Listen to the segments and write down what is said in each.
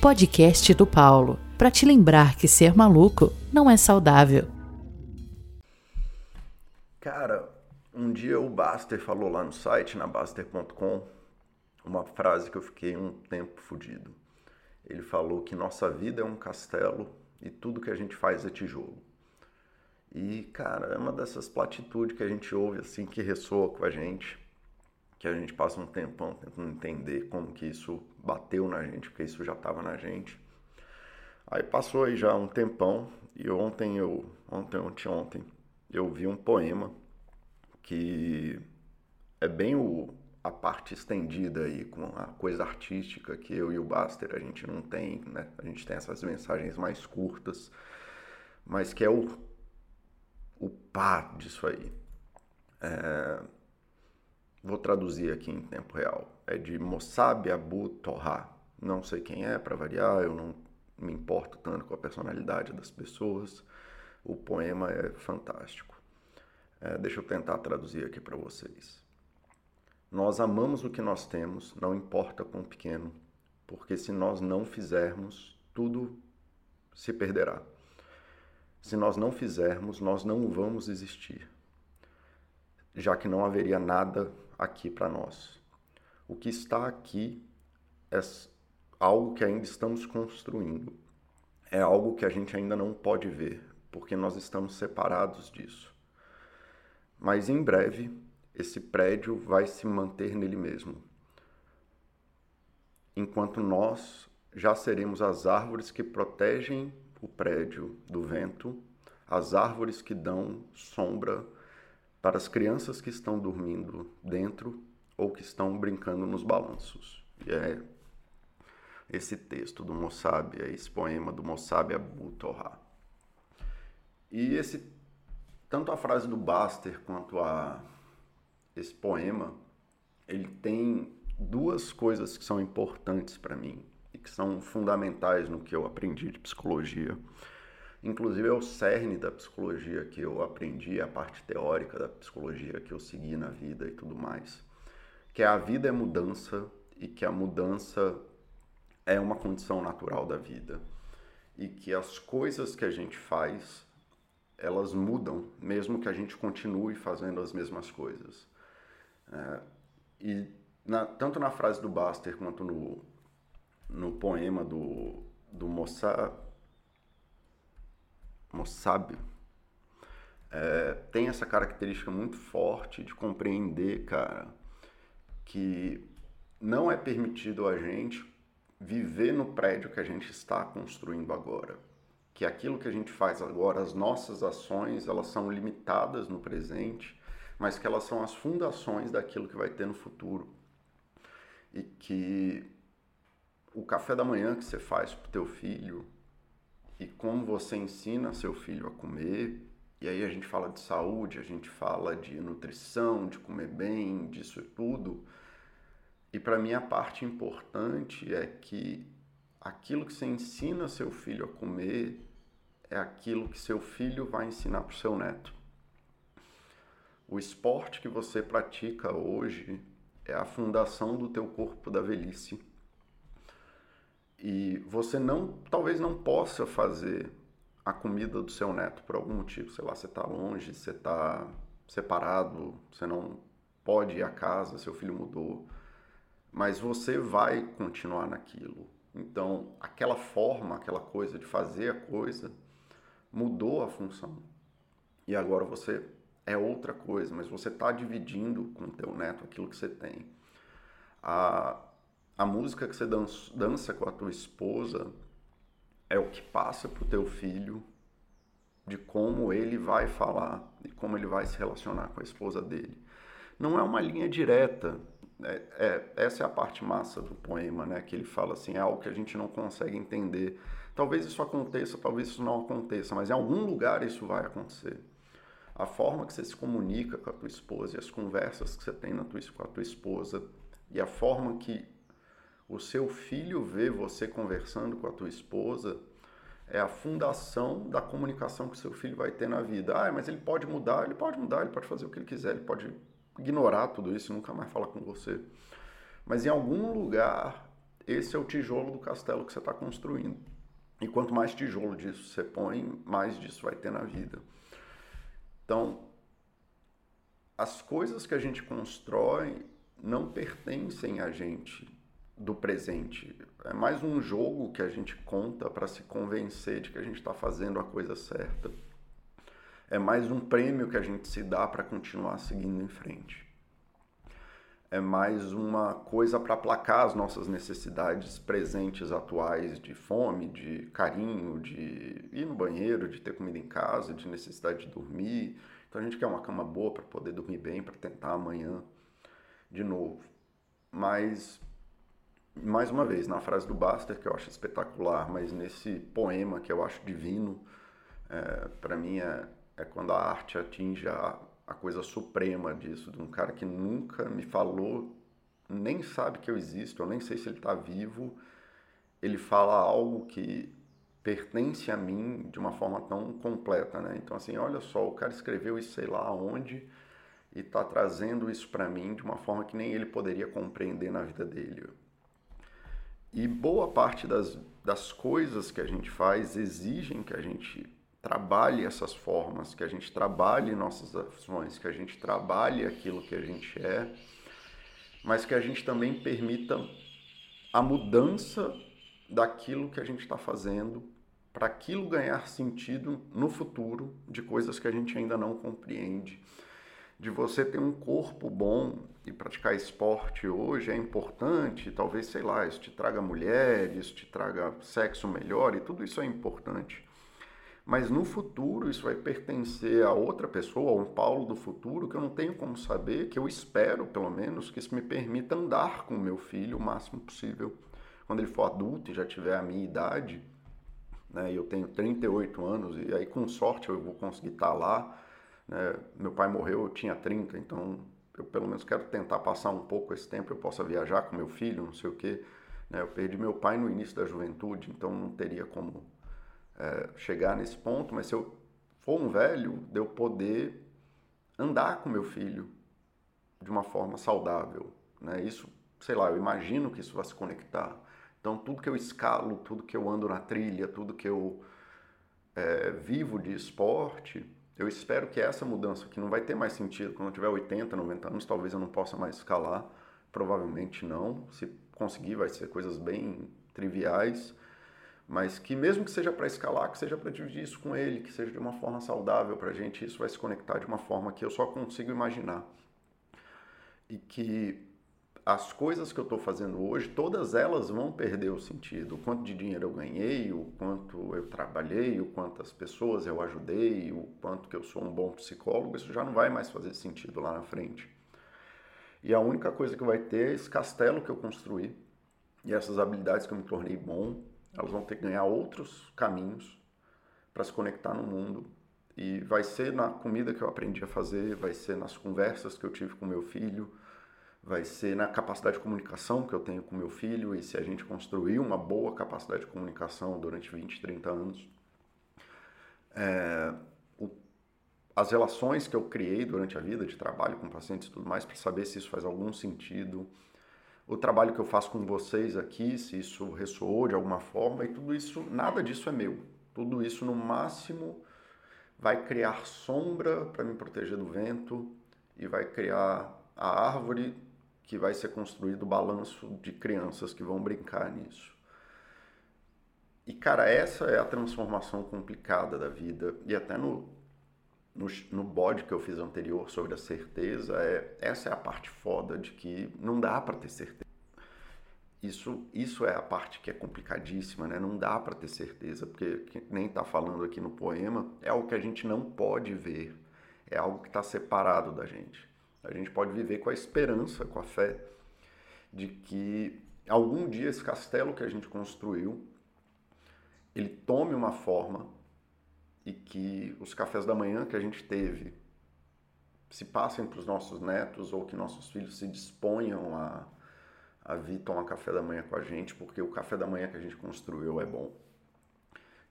podcast do Paulo, para te lembrar que ser maluco não é saudável. Cara, um dia o Baster falou lá no site, na Baster.com, uma frase que eu fiquei um tempo fudido. Ele falou que nossa vida é um castelo e tudo que a gente faz é tijolo. E, cara, é uma dessas platitudes que a gente ouve assim, que ressoa com a gente, que a gente passa um tempão tentando entender como que isso bateu na gente, porque isso já estava na gente. Aí passou aí já um tempão e ontem eu, ontem, ontem, ontem, eu vi um poema que é bem o, a parte estendida aí com a coisa artística que eu e o Baster a gente não tem, né? A gente tem essas mensagens mais curtas, mas que é o, o pá disso aí. É, vou traduzir aqui em tempo real. É de Mossab Abu Torra. Não sei quem é, para variar, eu não me importo tanto com a personalidade das pessoas. O poema é fantástico. É, deixa eu tentar traduzir aqui para vocês. Nós amamos o que nós temos, não importa quão pequeno, porque se nós não fizermos, tudo se perderá. Se nós não fizermos, nós não vamos existir, já que não haveria nada aqui para nós. O que está aqui é algo que ainda estamos construindo, é algo que a gente ainda não pode ver, porque nós estamos separados disso. Mas em breve, esse prédio vai se manter nele mesmo. Enquanto nós já seremos as árvores que protegem o prédio do vento, as árvores que dão sombra para as crianças que estão dormindo dentro ou que estão brincando nos balanços. E é esse texto do Mossab, é esse poema do Mossab Abu Torra. E esse tanto a frase do Baster quanto a esse poema, ele tem duas coisas que são importantes para mim e que são fundamentais no que eu aprendi de psicologia. Inclusive é o cerne da psicologia que eu aprendi, a parte teórica da psicologia que eu segui na vida e tudo mais. Que a vida é mudança e que a mudança é uma condição natural da vida. E que as coisas que a gente faz elas mudam, mesmo que a gente continue fazendo as mesmas coisas. É, e na, tanto na frase do Baster quanto no, no poema do, do Mossab, Mossab é, tem essa característica muito forte de compreender, cara, que não é permitido a gente viver no prédio que a gente está construindo agora que aquilo que a gente faz agora, as nossas ações, elas são limitadas no presente, mas que elas são as fundações daquilo que vai ter no futuro. E que o café da manhã que você faz para teu filho e como você ensina seu filho a comer, e aí a gente fala de saúde, a gente fala de nutrição, de comer bem, disso tudo. E para mim a parte importante é que aquilo que você ensina seu filho a comer é aquilo que seu filho vai ensinar para o seu neto. O esporte que você pratica hoje é a fundação do teu corpo da velhice. E você não, talvez não possa fazer a comida do seu neto por algum motivo, sei lá, você está longe, você está separado, você não pode ir à casa, seu filho mudou, mas você vai continuar naquilo. Então, aquela forma, aquela coisa de fazer a coisa, mudou a função. E agora você é outra coisa, mas você está dividindo com o teu neto aquilo que você tem. A, a música que você dança, dança com a tua esposa é o que passa para o teu filho de como ele vai falar e como ele vai se relacionar com a esposa dele. Não é uma linha direta. É, é, essa é a parte massa do poema, né? Que ele fala assim, é algo que a gente não consegue entender Talvez isso aconteça, talvez isso não aconteça, mas em algum lugar isso vai acontecer. A forma que você se comunica com a tua esposa e as conversas que você tem na tua, com a tua esposa e a forma que o seu filho vê você conversando com a tua esposa é a fundação da comunicação que o seu filho vai ter na vida. Ah, mas ele pode mudar, ele pode mudar, ele pode fazer o que ele quiser, ele pode ignorar tudo isso e nunca mais falar com você. Mas em algum lugar esse é o tijolo do castelo que você está construindo. E quanto mais tijolo disso você põe, mais disso vai ter na vida. Então, as coisas que a gente constrói não pertencem a gente do presente. É mais um jogo que a gente conta para se convencer de que a gente está fazendo a coisa certa. É mais um prêmio que a gente se dá para continuar seguindo em frente. É mais uma coisa para aplacar as nossas necessidades presentes, atuais, de fome, de carinho, de ir no banheiro, de ter comida em casa, de necessidade de dormir. Então a gente quer uma cama boa para poder dormir bem, para tentar amanhã de novo. Mas mais uma vez, na frase do Buster, que eu acho espetacular, mas nesse poema que eu acho divino, é, para mim é, é quando a arte atinge a, a coisa suprema disso, de um cara que nunca me falou, nem sabe que eu existo, eu nem sei se ele está vivo, ele fala algo que pertence a mim de uma forma tão completa, né? Então assim, olha só, o cara escreveu isso sei lá onde e está trazendo isso para mim de uma forma que nem ele poderia compreender na vida dele. E boa parte das, das coisas que a gente faz exigem que a gente trabalhe essas formas, que a gente trabalhe nossas ações, que a gente trabalhe aquilo que a gente é, mas que a gente também permita a mudança daquilo que a gente está fazendo para aquilo ganhar sentido no futuro de coisas que a gente ainda não compreende de você ter um corpo bom e praticar esporte hoje é importante, talvez, sei lá, isso te traga mulheres, te traga sexo melhor e tudo isso é importante. Mas no futuro isso vai pertencer a outra pessoa, a um Paulo do futuro, que eu não tenho como saber, que eu espero, pelo menos, que isso me permita andar com o meu filho o máximo possível. Quando ele for adulto e já tiver a minha idade, né, eu tenho 38 anos, e aí com sorte eu vou conseguir estar lá, né? Meu pai morreu, eu tinha 30, então eu pelo menos quero tentar passar um pouco esse tempo, eu possa viajar com meu filho, não sei o quê. Né? Eu perdi meu pai no início da juventude, então não teria como é, chegar nesse ponto, mas se eu for um velho, de eu poder andar com meu filho de uma forma saudável. Né? Isso, sei lá, eu imagino que isso vai se conectar. Então, tudo que eu escalo, tudo que eu ando na trilha, tudo que eu é, vivo de esporte, eu espero que essa mudança, que não vai ter mais sentido, quando eu tiver 80, 90 anos, talvez eu não possa mais escalar, provavelmente não. Se conseguir, vai ser coisas bem triviais, mas que mesmo que seja para escalar, que seja para dividir isso com ele, que seja de uma forma saudável para a gente, isso vai se conectar de uma forma que eu só consigo imaginar. E que as coisas que eu estou fazendo hoje, todas elas vão perder o sentido. O quanto de dinheiro eu ganhei, o quanto eu trabalhei, o quantas pessoas eu ajudei, o quanto que eu sou um bom psicólogo, isso já não vai mais fazer sentido lá na frente. E a única coisa que vai ter é esse castelo que eu construí e essas habilidades que eu me tornei bom, elas vão ter que ganhar outros caminhos para se conectar no mundo. E vai ser na comida que eu aprendi a fazer, vai ser nas conversas que eu tive com meu filho, vai ser na capacidade de comunicação que eu tenho com meu filho e se a gente construir uma boa capacidade de comunicação durante 20, 30 anos. É, o, as relações que eu criei durante a vida de trabalho com pacientes e tudo mais, para saber se isso faz algum sentido. O trabalho que eu faço com vocês aqui, se isso ressoou de alguma forma, e tudo isso, nada disso é meu. Tudo isso, no máximo, vai criar sombra para me proteger do vento e vai criar a árvore que vai ser construído o balanço de crianças que vão brincar nisso. E, cara, essa é a transformação complicada da vida. E até no, no, no bode que eu fiz anterior sobre a certeza, é, essa é a parte foda de que não dá para ter certeza. Isso, isso é a parte que é complicadíssima, né? Não dá para ter certeza, porque nem está falando aqui no poema, é algo que a gente não pode ver, é algo que está separado da gente. A gente pode viver com a esperança, com a fé de que algum dia esse castelo que a gente construiu ele tome uma forma e que os cafés da manhã que a gente teve se passem para os nossos netos ou que nossos filhos se disponham a, a vir tomar café da manhã com a gente, porque o café da manhã que a gente construiu é bom.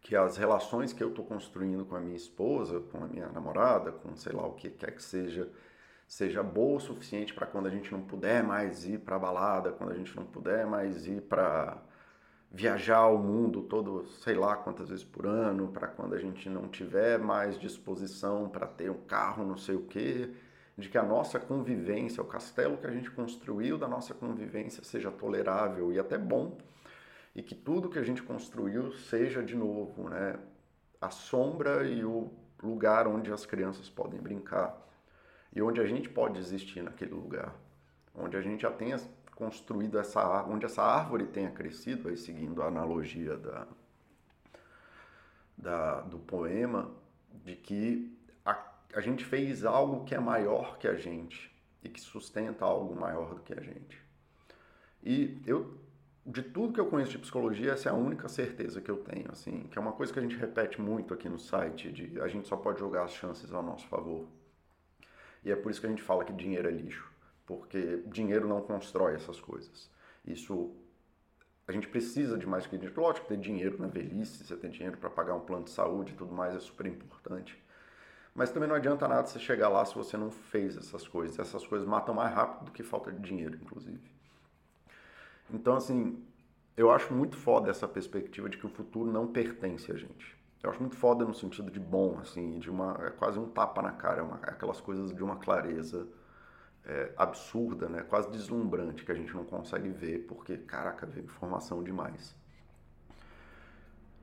Que as relações que eu estou construindo com a minha esposa, com a minha namorada, com sei lá o que quer que seja, seja boa o suficiente para quando a gente não puder mais ir para balada, quando a gente não puder mais ir para viajar o mundo todo, sei lá quantas vezes por ano, para quando a gente não tiver mais disposição para ter um carro, não sei o quê, de que a nossa convivência, o castelo que a gente construiu da nossa convivência seja tolerável e até bom, e que tudo que a gente construiu seja de novo, né, a sombra e o lugar onde as crianças podem brincar e onde a gente pode existir naquele lugar, onde a gente já tenha construído essa onde essa árvore tenha crescido, aí seguindo a analogia da, da do poema, de que a, a gente fez algo que é maior que a gente e que sustenta algo maior do que a gente. E eu de tudo que eu conheço de psicologia, essa é a única certeza que eu tenho, assim, que é uma coisa que a gente repete muito aqui no site, de a gente só pode jogar as chances ao nosso favor. E é por isso que a gente fala que dinheiro é lixo, porque dinheiro não constrói essas coisas. Isso a gente precisa de mais que dinheiro. Lógico, ter dinheiro na velhice, você ter dinheiro para pagar um plano de saúde e tudo mais é super importante. Mas também não adianta nada você chegar lá se você não fez essas coisas. Essas coisas matam mais rápido do que falta de dinheiro, inclusive. Então, assim, eu acho muito foda essa perspectiva de que o futuro não pertence a gente. Eu acho muito foda no sentido de bom, assim, de uma é quase um tapa na cara, uma, aquelas coisas de uma clareza é, absurda, né? Quase deslumbrante que a gente não consegue ver porque, caraca, vê informação demais.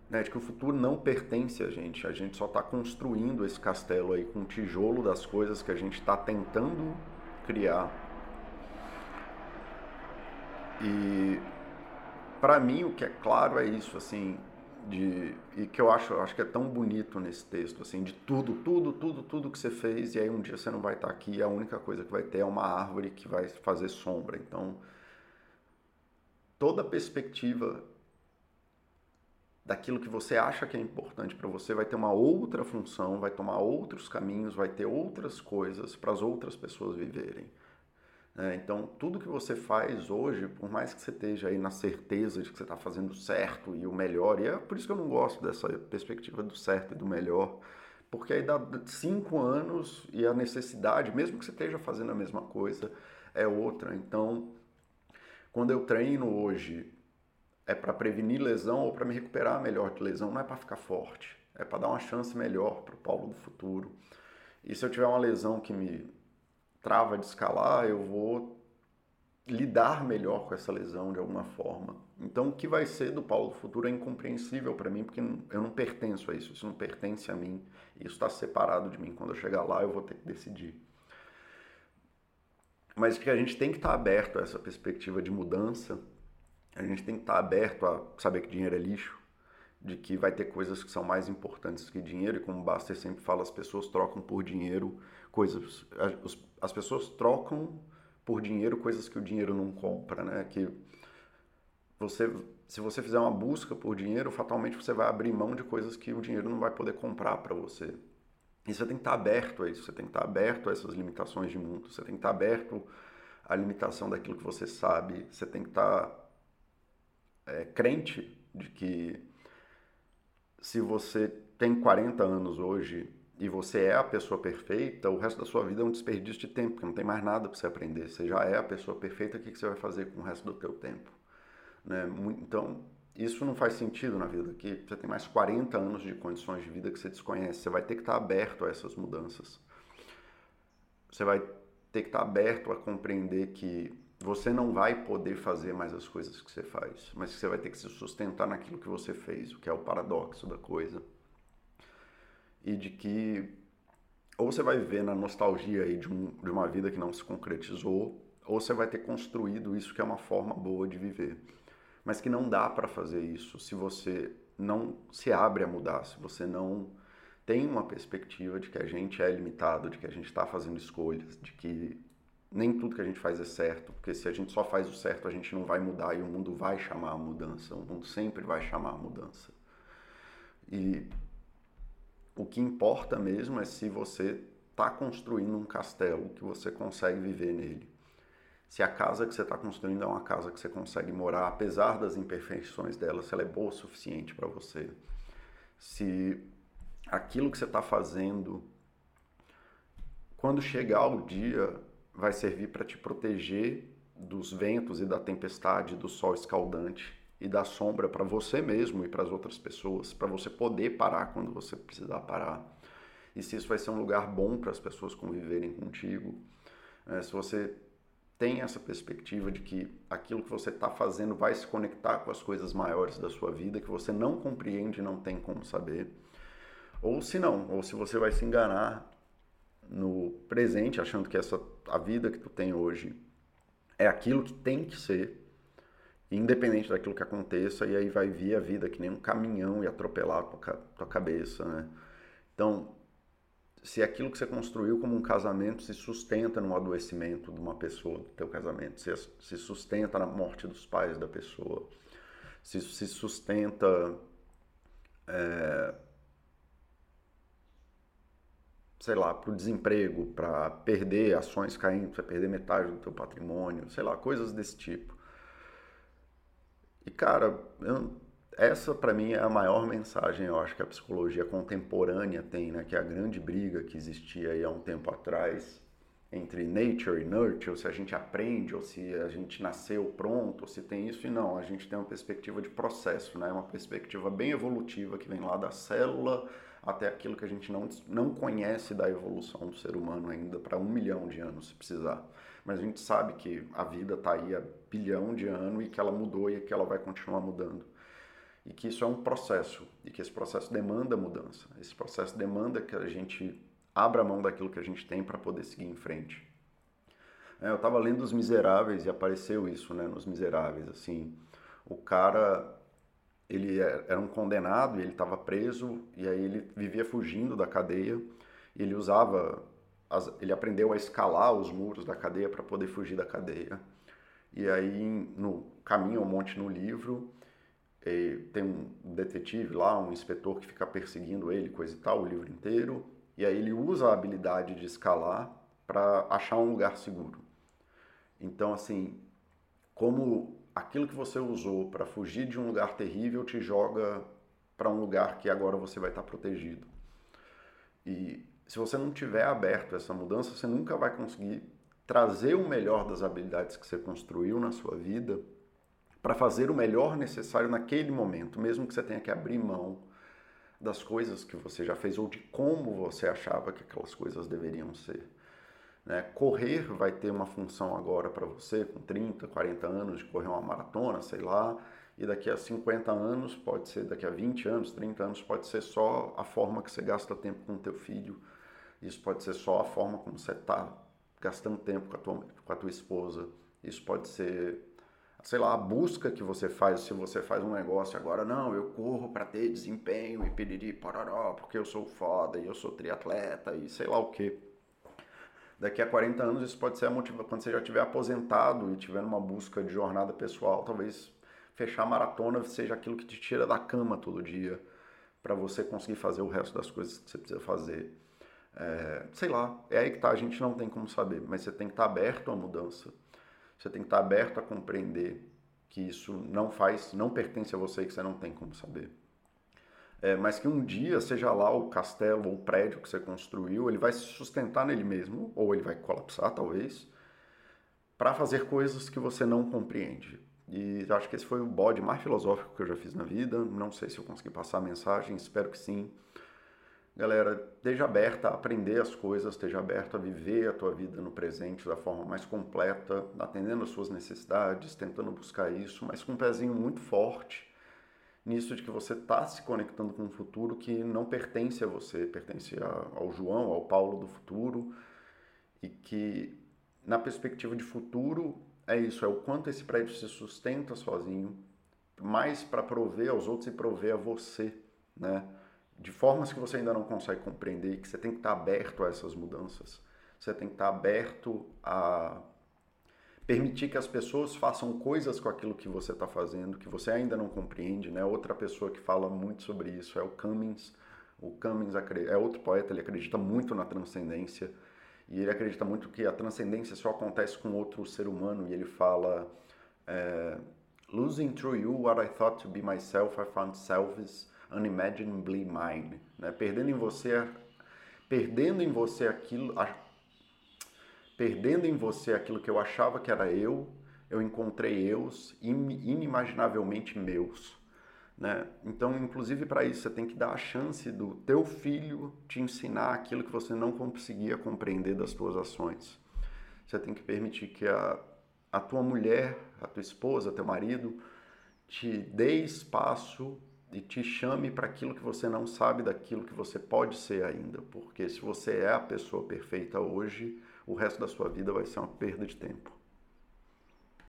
Né, de que o futuro não pertence a gente, a gente só está construindo esse castelo aí com o tijolo das coisas que a gente está tentando criar e para mim o que é claro é isso, assim, de e que eu acho, acho que é tão bonito nesse texto, assim, de tudo, tudo, tudo, tudo que você fez e aí um dia você não vai estar aqui, a única coisa que vai ter é uma árvore que vai fazer sombra. Então, toda perspectiva daquilo que você acha que é importante para você vai ter uma outra função, vai tomar outros caminhos, vai ter outras coisas para as outras pessoas viverem. É, então, tudo que você faz hoje, por mais que você esteja aí na certeza de que você está fazendo certo e o melhor, e é por isso que eu não gosto dessa perspectiva do certo e do melhor, porque aí dá cinco anos e a necessidade, mesmo que você esteja fazendo a mesma coisa, é outra. Então, quando eu treino hoje, é para prevenir lesão ou para me recuperar melhor de lesão, não é para ficar forte, é para dar uma chance melhor para o Paulo do futuro. E se eu tiver uma lesão que me trava de escalar, eu vou lidar melhor com essa lesão de alguma forma. Então, o que vai ser do Paulo futuro é incompreensível para mim, porque eu não pertenço a isso, isso não pertence a mim, isso está separado de mim. Quando eu chegar lá, eu vou ter que decidir. Mas que a gente tem que estar tá aberto a essa perspectiva de mudança, a gente tem que estar tá aberto a saber que dinheiro é lixo, de que vai ter coisas que são mais importantes que dinheiro, e como o Baster sempre fala, as pessoas trocam por dinheiro coisas. As pessoas trocam por dinheiro coisas que o dinheiro não compra, né? Que você, se você fizer uma busca por dinheiro, fatalmente você vai abrir mão de coisas que o dinheiro não vai poder comprar para você. E você tem que estar aberto a isso, você tem que estar aberto a essas limitações de mundo, você tem que estar aberto à limitação daquilo que você sabe, você tem que estar é, crente de que se você tem 40 anos hoje e você é a pessoa perfeita, o resto da sua vida é um desperdício de tempo, porque não tem mais nada para você aprender. Você já é a pessoa perfeita, o que você vai fazer com o resto do teu tempo? Né? Então, isso não faz sentido na vida, que você tem mais 40 anos de condições de vida que você desconhece. Você vai ter que estar aberto a essas mudanças. Você vai ter que estar aberto a compreender que você não vai poder fazer mais as coisas que você faz, mas que você vai ter que se sustentar naquilo que você fez, o que é o paradoxo da coisa e de que ou você vai viver na nostalgia aí de, um, de uma vida que não se concretizou, ou você vai ter construído isso que é uma forma boa de viver. Mas que não dá para fazer isso se você não se abre a mudar, se você não tem uma perspectiva de que a gente é limitado, de que a gente está fazendo escolhas, de que nem tudo que a gente faz é certo, porque se a gente só faz o certo, a gente não vai mudar e o mundo vai chamar a mudança, o mundo sempre vai chamar a mudança. E o que importa mesmo é se você está construindo um castelo que você consegue viver nele. Se a casa que você está construindo é uma casa que você consegue morar, apesar das imperfeições dela, se ela é boa o suficiente para você. Se aquilo que você está fazendo quando chegar o dia, vai servir para te proteger dos ventos e da tempestade, do sol escaldante e da sombra para você mesmo e para as outras pessoas, para você poder parar quando você precisar parar. E se isso vai ser um lugar bom para as pessoas conviverem contigo, é, se você tem essa perspectiva de que aquilo que você está fazendo vai se conectar com as coisas maiores da sua vida, que você não compreende e não tem como saber, ou se não, ou se você vai se enganar no presente, achando que essa a vida que tu tem hoje é aquilo que tem que ser, independente daquilo que aconteça, e aí vai vir a vida que nem um caminhão e atropelar a tua, cabeça, né? Então, se aquilo que você construiu como um casamento se sustenta no adoecimento de uma pessoa do teu casamento, se, se sustenta na morte dos pais da pessoa, se se sustenta é, sei lá, para o desemprego, para perder ações caindo, para perder metade do teu patrimônio, sei lá, coisas desse tipo. E cara, eu, essa para mim é a maior mensagem, eu acho que a psicologia contemporânea tem, né, que é a grande briga que existia aí há um tempo atrás entre nature e nurture, se a gente aprende, ou se a gente nasceu pronto, ou se tem isso e não, a gente tem uma perspectiva de processo, né, uma perspectiva bem evolutiva que vem lá da célula até aquilo que a gente não, não conhece da evolução do ser humano ainda para um milhão de anos, se precisar. Mas a gente sabe que a vida está aí há bilhão de anos e que ela mudou e que ela vai continuar mudando. E que isso é um processo, e que esse processo demanda mudança. Esse processo demanda que a gente abra mão daquilo que a gente tem para poder seguir em frente. É, eu estava lendo Os Miseráveis e apareceu isso né, nos Miseráveis. assim O cara ele é, era um condenado ele estava preso e aí ele vivia fugindo da cadeia ele usava as, ele aprendeu a escalar os muros da cadeia para poder fugir da cadeia e aí no caminho ao monte no livro tem um detetive lá um inspetor que fica perseguindo ele coisa e tal o livro inteiro e aí ele usa a habilidade de escalar para achar um lugar seguro então assim como aquilo que você usou para fugir de um lugar terrível te joga para um lugar que agora você vai estar protegido. E se você não tiver aberto essa mudança, você nunca vai conseguir trazer o melhor das habilidades que você construiu na sua vida para fazer o melhor necessário naquele momento, mesmo que você tenha que abrir mão das coisas que você já fez ou de como você achava que aquelas coisas deveriam ser. Né? Correr vai ter uma função agora para você, com 30, 40 anos, de correr uma maratona, sei lá, e daqui a 50 anos, pode ser daqui a 20 anos, 30 anos, pode ser só a forma que você gasta tempo com o teu filho, isso pode ser só a forma como você está gastando tempo com a, tua, com a tua esposa, isso pode ser, sei lá, a busca que você faz, se você faz um negócio agora, não, eu corro para ter desempenho e piriri, pororó, porque eu sou foda e eu sou triatleta e sei lá o que daqui a 40 anos isso pode ser a motivação, quando você já estiver aposentado e tiver numa busca de jornada pessoal, talvez fechar a maratona seja aquilo que te tira da cama todo dia para você conseguir fazer o resto das coisas que você precisa fazer. É, sei lá, é aí que tá, a gente não tem como saber, mas você tem que estar tá aberto à mudança. Você tem que estar tá aberto a compreender que isso não faz, não pertence a você e que você não tem como saber é, mas que um dia, seja lá o castelo ou o prédio que você construiu, ele vai se sustentar nele mesmo, ou ele vai colapsar talvez, para fazer coisas que você não compreende. E acho que esse foi o bode mais filosófico que eu já fiz na vida. Não sei se eu consegui passar a mensagem, espero que sim. Galera, esteja aberta a aprender as coisas, esteja aberto a viver a tua vida no presente da forma mais completa, atendendo às suas necessidades, tentando buscar isso, mas com um pezinho muito forte nisso de que você está se conectando com um futuro que não pertence a você, pertence ao João, ao Paulo do futuro, e que na perspectiva de futuro é isso, é o quanto esse prédio se sustenta sozinho, mais para prover aos outros e prover a você, né? De formas que você ainda não consegue compreender, que você tem que estar aberto a essas mudanças. Você tem que estar aberto a permitir que as pessoas façam coisas com aquilo que você está fazendo, que você ainda não compreende, né? Outra pessoa que fala muito sobre isso é o Cummings. O Cummings é outro poeta, ele acredita muito na transcendência e ele acredita muito que a transcendência só acontece com outro ser humano e ele fala é, Losing through you what I thought to be myself, I found selves unimaginably mine. Né? Perdendo em você, perdendo em você aquilo, perdendo em você aquilo que eu achava que era eu, eu encontrei eus inimaginavelmente meus. Né? Então, inclusive para isso, você tem que dar a chance do teu filho te ensinar aquilo que você não conseguia compreender das tuas ações. Você tem que permitir que a, a tua mulher, a tua esposa, teu marido, te dê espaço e te chame para aquilo que você não sabe daquilo que você pode ser ainda. Porque se você é a pessoa perfeita hoje, o resto da sua vida vai ser uma perda de tempo.